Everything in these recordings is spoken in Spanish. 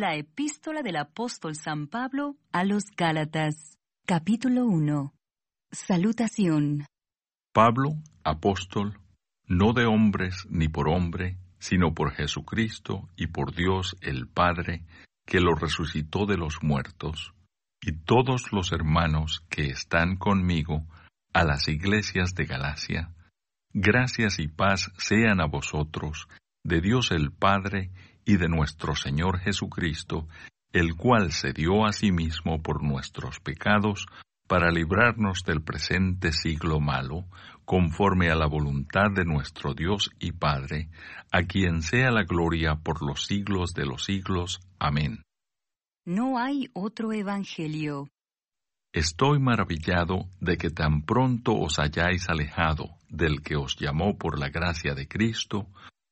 la epístola del apóstol San Pablo a los Gálatas, capítulo 1. Salutación. Pablo, apóstol, no de hombres ni por hombre, sino por Jesucristo y por Dios el Padre, que lo resucitó de los muertos, y todos los hermanos que están conmigo a las iglesias de Galacia, gracias y paz sean a vosotros, de Dios el Padre y de nuestro Señor Jesucristo, el cual se dio a sí mismo por nuestros pecados, para librarnos del presente siglo malo, conforme a la voluntad de nuestro Dios y Padre, a quien sea la gloria por los siglos de los siglos. Amén. No hay otro evangelio. Estoy maravillado de que tan pronto os hayáis alejado del que os llamó por la gracia de Cristo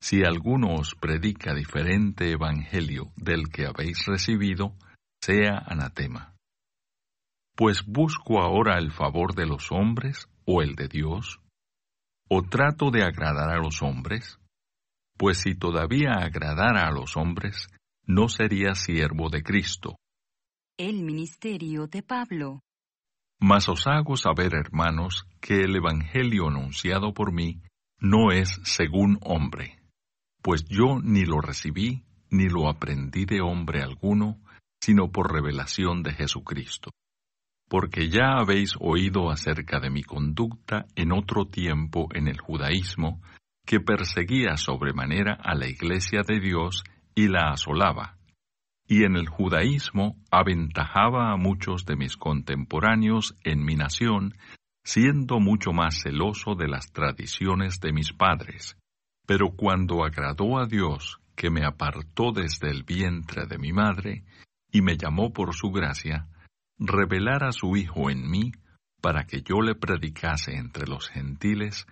Si alguno os predica diferente Evangelio del que habéis recibido, sea anatema. Pues busco ahora el favor de los hombres o el de Dios, o trato de agradar a los hombres, pues si todavía agradara a los hombres, no sería siervo de Cristo. El ministerio de Pablo. Mas os hago saber, hermanos, que el Evangelio anunciado por mí no es según hombre, pues yo ni lo recibí ni lo aprendí de hombre alguno, sino por revelación de Jesucristo porque ya habéis oído acerca de mi conducta en otro tiempo en el judaísmo, que perseguía sobremanera a la iglesia de Dios y la asolaba, y en el judaísmo aventajaba a muchos de mis contemporáneos en mi nación, siendo mucho más celoso de las tradiciones de mis padres. Pero cuando agradó a Dios, que me apartó desde el vientre de mi madre, y me llamó por su gracia, revelar a su Hijo en mí para que yo le predicase entre los gentiles,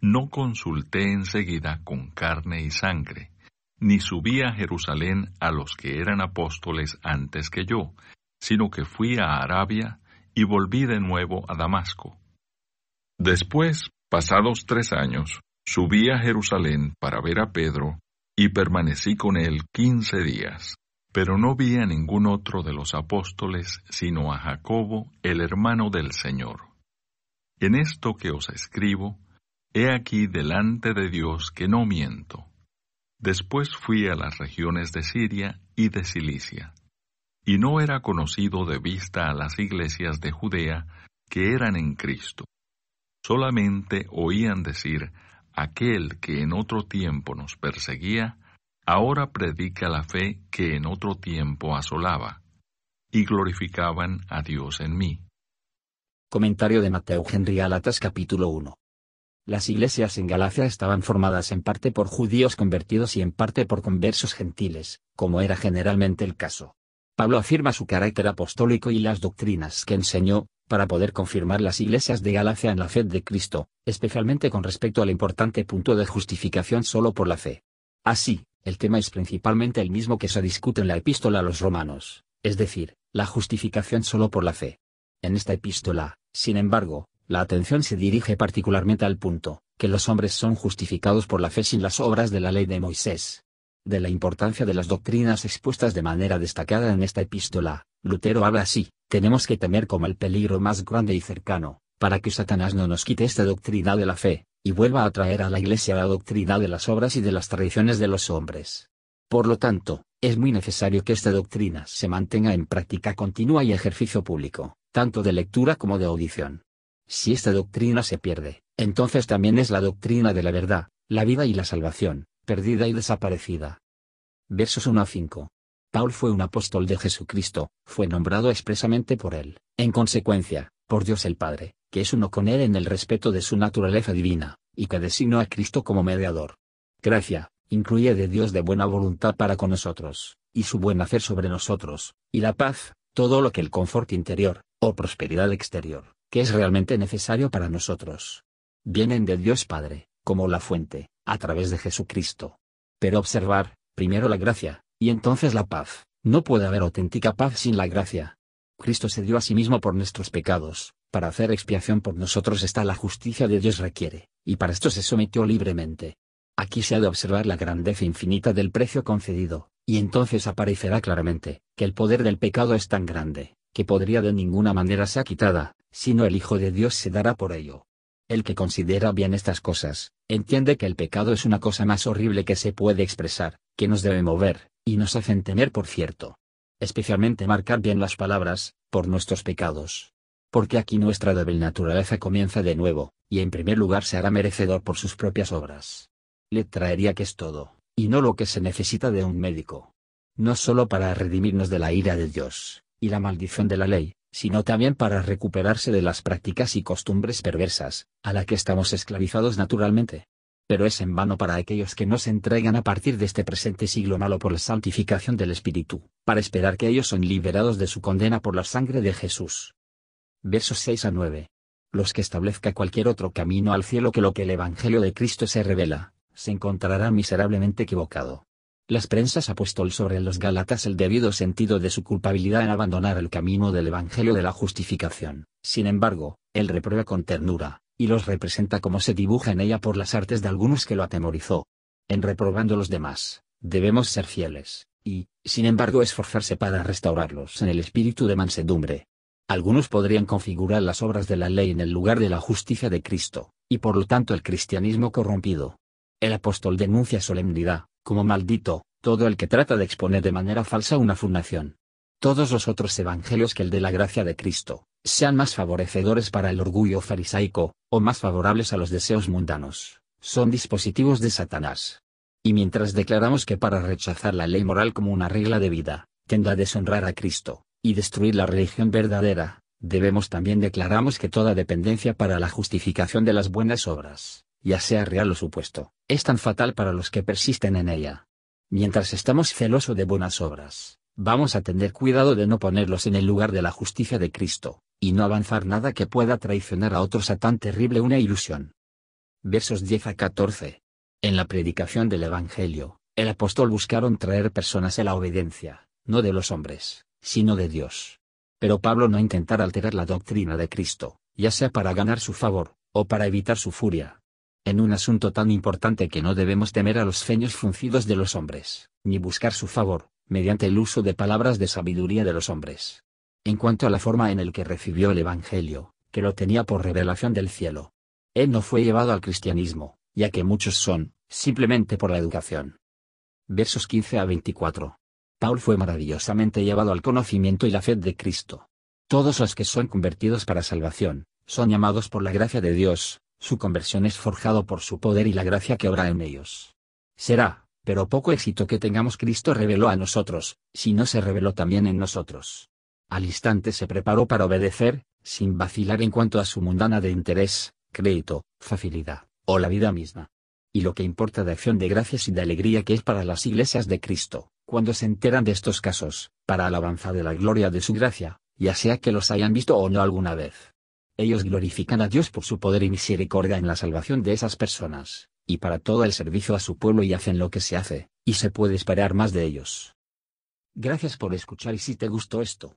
no consulté enseguida con carne y sangre, ni subí a Jerusalén a los que eran apóstoles antes que yo, sino que fui a Arabia y volví de nuevo a Damasco. Después, pasados tres años, subí a Jerusalén para ver a Pedro, y permanecí con él quince días. Pero no vi a ningún otro de los apóstoles sino a Jacobo, el hermano del Señor. En esto que os escribo, he aquí delante de Dios que no miento. Después fui a las regiones de Siria y de Cilicia, y no era conocido de vista a las iglesias de Judea que eran en Cristo. Solamente oían decir, aquel que en otro tiempo nos perseguía, ahora predica la fe que en otro tiempo asolaba, y glorificaban a Dios en mí. Comentario de Mateo Henry Galatas capítulo 1. Las iglesias en Galacia estaban formadas en parte por judíos convertidos y en parte por conversos gentiles, como era generalmente el caso. Pablo afirma su carácter apostólico y las doctrinas que enseñó, para poder confirmar las iglesias de Galacia en la fe de Cristo, especialmente con respecto al importante punto de justificación solo por la fe. Así, el tema es principalmente el mismo que se discute en la epístola a los romanos, es decir, la justificación solo por la fe. En esta epístola, sin embargo, la atención se dirige particularmente al punto, que los hombres son justificados por la fe sin las obras de la ley de Moisés. De la importancia de las doctrinas expuestas de manera destacada en esta epístola, Lutero habla así, tenemos que temer como el peligro más grande y cercano, para que Satanás no nos quite esta doctrina de la fe, y vuelva a traer a la Iglesia la doctrina de las obras y de las tradiciones de los hombres. Por lo tanto, es muy necesario que esta doctrina se mantenga en práctica continua y ejercicio público, tanto de lectura como de audición. Si esta doctrina se pierde, entonces también es la doctrina de la verdad, la vida y la salvación, perdida y desaparecida. Versos 1 a 5. Paul fue un apóstol de Jesucristo, fue nombrado expresamente por él, en consecuencia, por Dios el Padre, que es uno con Él en el respeto de su naturaleza divina, y que designó a Cristo como mediador. Gracia, incluye de Dios de buena voluntad para con nosotros, y su buen hacer sobre nosotros, y la paz, todo lo que el confort interior, o prosperidad exterior, que es realmente necesario para nosotros. Vienen de Dios Padre, como la fuente, a través de Jesucristo. Pero observar, primero la gracia, y entonces la paz. No puede haber auténtica paz sin la gracia. Cristo se dio a sí mismo por nuestros pecados, para hacer expiación por nosotros está la justicia de Dios requiere, y para esto se sometió libremente. Aquí se ha de observar la grandeza infinita del precio concedido, y entonces aparecerá claramente, que el poder del pecado es tan grande, que podría de ninguna manera ser quitada, sino el Hijo de Dios se dará por ello. El que considera bien estas cosas, entiende que el pecado es una cosa más horrible que se puede expresar, que nos debe mover, y nos hacen temer por cierto. Especialmente marcar bien las palabras, por nuestros pecados. Porque aquí nuestra débil naturaleza comienza de nuevo, y en primer lugar se hará merecedor por sus propias obras. Le traería que es todo, y no lo que se necesita de un médico. No solo para redimirnos de la ira de Dios, y la maldición de la ley, sino también para recuperarse de las prácticas y costumbres perversas, a la que estamos esclavizados naturalmente. Pero es en vano para aquellos que no se entregan a partir de este presente siglo malo por la santificación del Espíritu, para esperar que ellos son liberados de su condena por la sangre de Jesús. Versos 6 a 9. Los que establezca cualquier otro camino al cielo que lo que el Evangelio de Cristo se revela, se encontrará miserablemente equivocado. Las prensas ha puesto sobre los Gálatas el debido sentido de su culpabilidad en abandonar el camino del Evangelio de la justificación. Sin embargo, él reprueba con ternura, y los representa como se dibuja en ella por las artes de algunos que lo atemorizó. En reprobando los demás, debemos ser fieles, y, sin embargo, esforzarse para restaurarlos en el espíritu de mansedumbre. Algunos podrían configurar las obras de la ley en el lugar de la justicia de Cristo, y por lo tanto el cristianismo corrompido. El apóstol denuncia solemnidad, como maldito, todo el que trata de exponer de manera falsa una fundación. Todos los otros evangelios que el de la gracia de Cristo, sean más favorecedores para el orgullo farisaico, o más favorables a los deseos mundanos, son dispositivos de Satanás. Y mientras declaramos que para rechazar la ley moral como una regla de vida, tenda a deshonrar a Cristo, y destruir la religión verdadera, debemos también declaramos que toda dependencia para la justificación de las buenas obras, ya sea real o supuesto, es tan fatal para los que persisten en ella. Mientras estamos celosos de buenas obras, vamos a tener cuidado de no ponerlos en el lugar de la justicia de Cristo, y no avanzar nada que pueda traicionar a otros a tan terrible una ilusión. Versos 10 a 14. En la predicación del Evangelio, el apóstol buscaron traer personas a la obediencia, no de los hombres, sino de Dios. Pero Pablo no intentara alterar la doctrina de Cristo, ya sea para ganar su favor, o para evitar su furia, en un asunto tan importante que no debemos temer a los ceños fruncidos de los hombres, ni buscar su favor, mediante el uso de palabras de sabiduría de los hombres. En cuanto a la forma en el que recibió el Evangelio, que lo tenía por revelación del cielo. Él no fue llevado al cristianismo, ya que muchos son, simplemente por la educación. Versos 15 a 24. Paul fue maravillosamente llevado al conocimiento y la fe de Cristo. Todos los que son convertidos para salvación, son llamados por la gracia de Dios, su conversión es forjado por su poder y la gracia que obra en ellos. Será, pero poco éxito que tengamos Cristo reveló a nosotros, si no se reveló también en nosotros. Al instante se preparó para obedecer, sin vacilar en cuanto a su mundana de interés, crédito, facilidad, o la vida misma. Y lo que importa de acción de gracias y de alegría que es para las iglesias de Cristo, cuando se enteran de estos casos, para alabanza de la gloria de su gracia, ya sea que los hayan visto o no alguna vez. Ellos glorifican a Dios por su poder y misericordia en la salvación de esas personas, y para todo el servicio a su pueblo y hacen lo que se hace, y se puede esperar más de ellos. Gracias por escuchar y si te gustó esto,